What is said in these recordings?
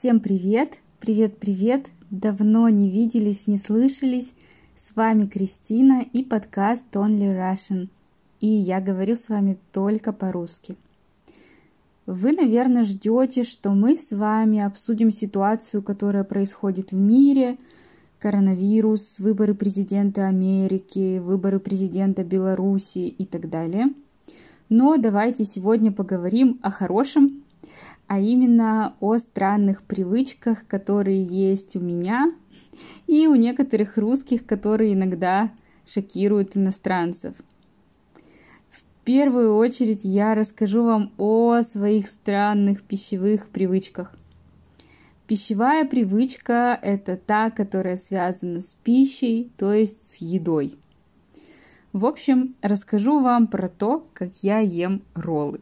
Всем привет! Привет-привет! Давно не виделись, не слышались. С вами Кристина и подкаст Only Russian. И я говорю с вами только по-русски. Вы, наверное, ждете, что мы с вами обсудим ситуацию, которая происходит в мире, коронавирус, выборы президента Америки, выборы президента Беларуси и так далее. Но давайте сегодня поговорим о хорошем, а именно о странных привычках, которые есть у меня и у некоторых русских, которые иногда шокируют иностранцев. В первую очередь я расскажу вам о своих странных пищевых привычках. Пищевая привычка – это та, которая связана с пищей, то есть с едой. В общем, расскажу вам про то, как я ем роллы.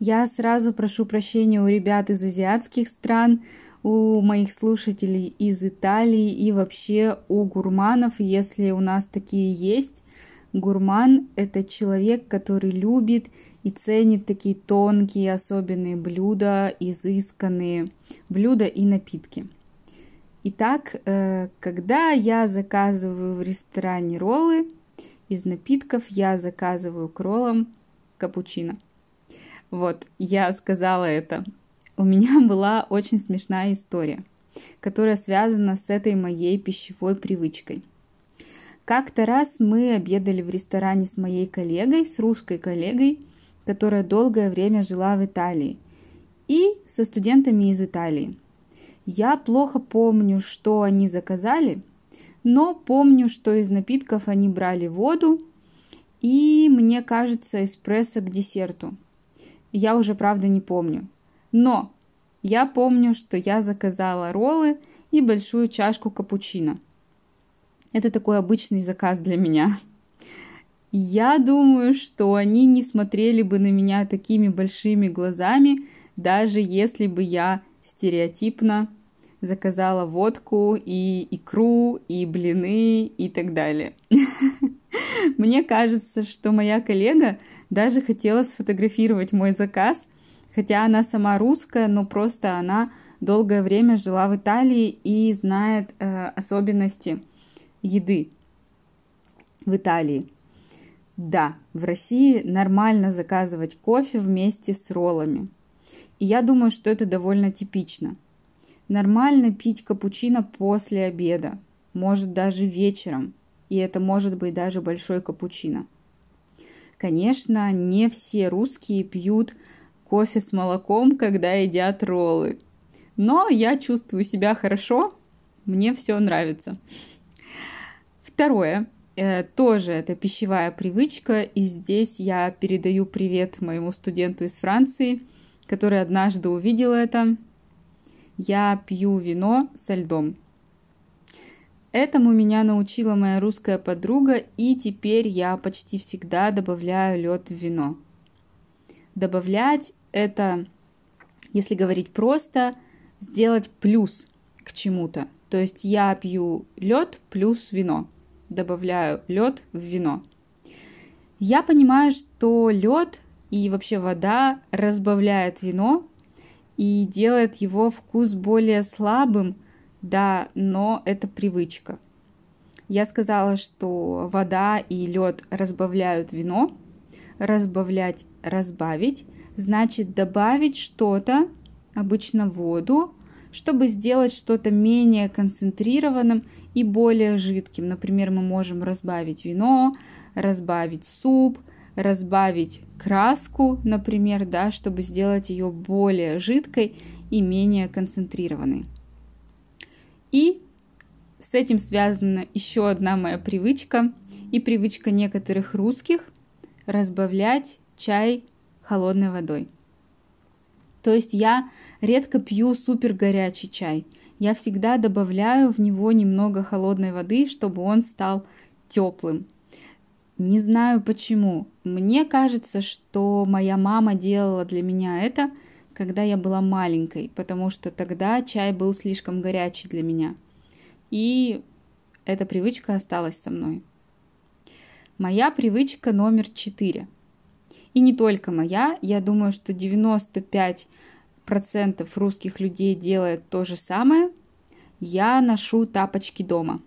Я сразу прошу прощения у ребят из азиатских стран, у моих слушателей из Италии и вообще у гурманов, если у нас такие есть. Гурман – это человек, который любит и ценит такие тонкие, особенные блюда, изысканные блюда и напитки. Итак, э, когда я заказываю в ресторане роллы, из напитков я заказываю к роллам капучино. Вот, я сказала это. У меня была очень смешная история, которая связана с этой моей пищевой привычкой. Как-то раз мы обедали в ресторане с моей коллегой, с русской коллегой, которая долгое время жила в Италии, и со студентами из Италии. Я плохо помню, что они заказали, но помню, что из напитков они брали воду и, мне кажется, эспрессо к десерту – я уже, правда, не помню. Но я помню, что я заказала роллы и большую чашку капучино. Это такой обычный заказ для меня. Я думаю, что они не смотрели бы на меня такими большими глазами, даже если бы я стереотипно заказала водку и икру, и блины и так далее. Мне кажется, что моя коллега даже хотела сфотографировать мой заказ, хотя она сама русская, но просто она долгое время жила в Италии и знает э, особенности еды в Италии. Да, в России нормально заказывать кофе вместе с роллами. И я думаю, что это довольно типично. Нормально пить капучино после обеда, может даже вечером, и это может быть даже большой капучино. Конечно, не все русские пьют кофе с молоком, когда едят роллы. Но я чувствую себя хорошо, мне все нравится. Второе, э, тоже это пищевая привычка, и здесь я передаю привет моему студенту из Франции, который однажды увидел это. Я пью вино со льдом. Этому меня научила моя русская подруга, и теперь я почти всегда добавляю лед в вино. Добавлять это, если говорить просто, сделать плюс к чему-то. То есть я пью лед плюс вино. Добавляю лед в вино. Я понимаю, что лед и вообще вода разбавляет вино и делает его вкус более слабым – да, но это привычка. Я сказала, что вода и лед разбавляют вино. Разбавлять, разбавить, значит добавить что-то, обычно воду, чтобы сделать что-то менее концентрированным и более жидким. Например, мы можем разбавить вино, разбавить суп, разбавить краску, например, да, чтобы сделать ее более жидкой и менее концентрированной. И с этим связана еще одна моя привычка и привычка некоторых русских разбавлять чай холодной водой. То есть я редко пью супер горячий чай. Я всегда добавляю в него немного холодной воды, чтобы он стал теплым. Не знаю почему. Мне кажется, что моя мама делала для меня это – когда я была маленькой, потому что тогда чай был слишком горячий для меня. И эта привычка осталась со мной. Моя привычка номер четыре. И не только моя, я думаю, что 95% процентов русских людей делает то же самое. Я ношу тапочки дома.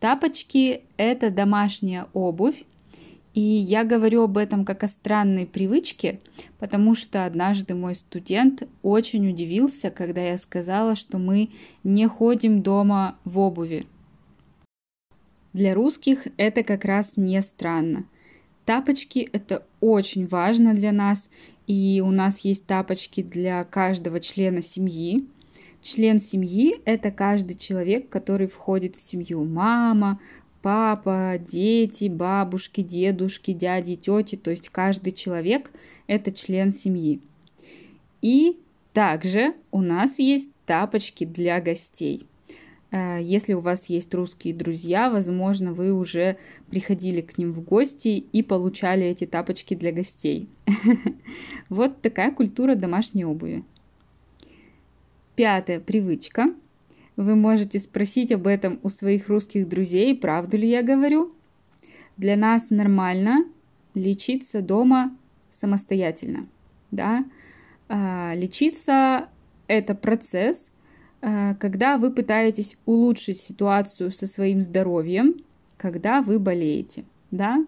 Тапочки – это домашняя обувь, и я говорю об этом как о странной привычке, потому что однажды мой студент очень удивился, когда я сказала, что мы не ходим дома в обуви. Для русских это как раз не странно. Тапочки – это очень важно для нас, и у нас есть тапочки для каждого члена семьи. Член семьи – это каждый человек, который входит в семью. Мама, папа, дети, бабушки, дедушки, дяди, тети. То есть каждый человек – это член семьи. И также у нас есть тапочки для гостей. Э, если у вас есть русские друзья, возможно, вы уже приходили к ним в гости и получали эти тапочки для гостей. Вот такая культура домашней обуви. Пятая привычка. Вы можете спросить об этом у своих русских друзей, правду ли я говорю. Для нас нормально лечиться дома самостоятельно. Да? А, лечиться – это процесс, Э, когда вы пытаетесь улучшить ситуацию со своим здоровьем, когда вы болеете, да?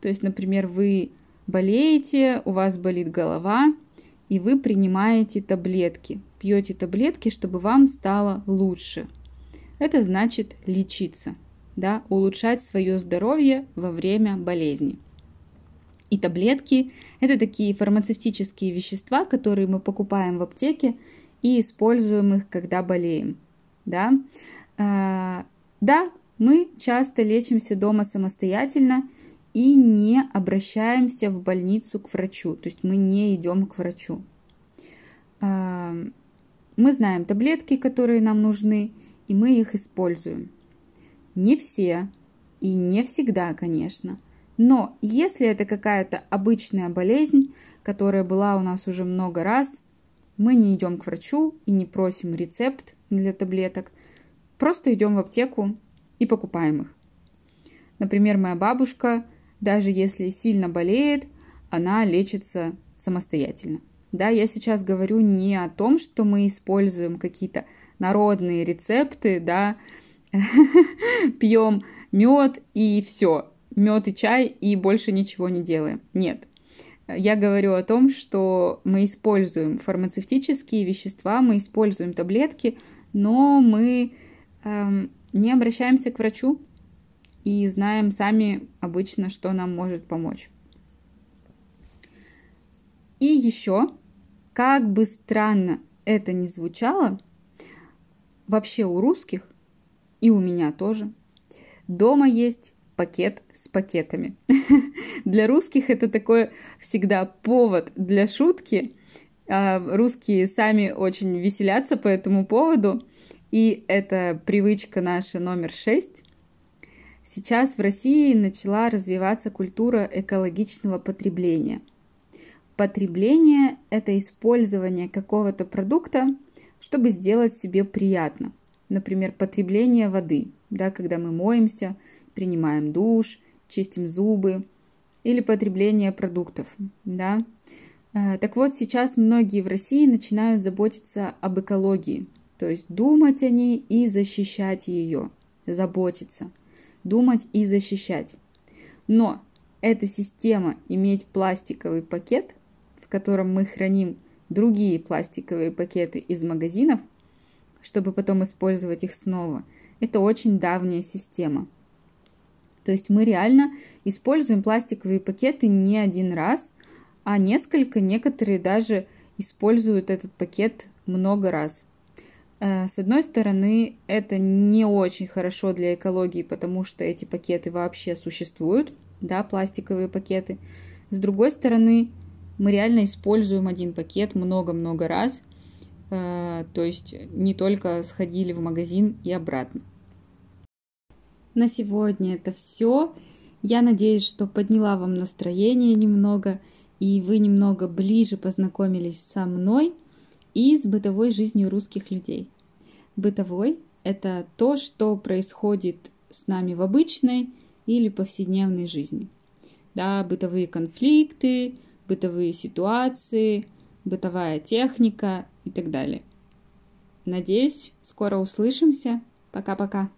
То есть, например, вы болеете, у вас болит голова, и вы принимаете таблетки, пьете таблетки, чтобы вам стало лучше. Это значит лечиться, да, улучшать свое здоровье во время болезни. И таблетки – это такие фармацевтические вещества, которые мы покупаем в аптеке и используем их, когда болеем. Да? А, да, мы часто лечимся дома самостоятельно и не обращаемся в больницу к врачу, то есть мы не идем к врачу. А, мы знаем таблетки, которые нам нужны, и мы их используем. Не все и не всегда, конечно. Но если это какая-то обычная болезнь, которая была у нас уже много раз, мы не идем к врачу и не просим рецепт для таблеток, просто идем в аптеку и покупаем их. Например, моя бабушка, даже если сильно болеет, она лечится самостоятельно. Да, я сейчас говорю не о том, что мы используем какие-то народные рецепты, да, пьем мед и все, мед и чай и больше ничего не делаем. Нет, я говорю о том, что мы используем фармацевтические вещества, мы используем таблетки, но мы эм, не обращаемся к врачу и знаем сами обычно, что нам может помочь. И еще, как бы странно это ни звучало, вообще у русских и у меня тоже дома есть пакет с пакетами. Для русских это такой всегда повод для шутки. А, русские сами очень веселятся по этому поводу. И это привычка наша номер шесть. Сейчас в России начала развиваться культура экологичного потребления. Потребление – это использование какого-то продукта, чтобы сделать себе приятно. Например, потребление воды, да, когда мы моемся – принимаем душ, чистим зубы или потребление продуктов, да. Э, так вот, сейчас многие в России начинают заботиться об экологии, то есть думать о ней и защищать ее, заботиться, думать и защищать. Но эта система иметь пластиковый пакет, котором мы храним другие пластиковые пакеты из магазинов, чтобы потом использовать их снова, это очень давняя система – то есть мы реально используем пластиковые пакеты не один раз, а несколько, некоторые даже используют этот пакет много раз. Э, с одной стороны, это не очень хорошо для экологии, потому что эти пакеты вообще существуют, да, пластиковые пакеты. С другой стороны, мы реально используем один пакет много-много раз, э, то есть не только сходили в магазин и обратно. На сегодня это все. Я надеюсь, что подняла вам настроение немного, и вы немного ближе познакомились со мной и с бытовой жизнью русских людей. Бытовой – это то, что происходит с нами в обычной или повседневной жизни. Да, бытовые конфликты, бытовые ситуации, бытовая техника и так далее. Надеюсь, скоро услышимся. Пока-пока.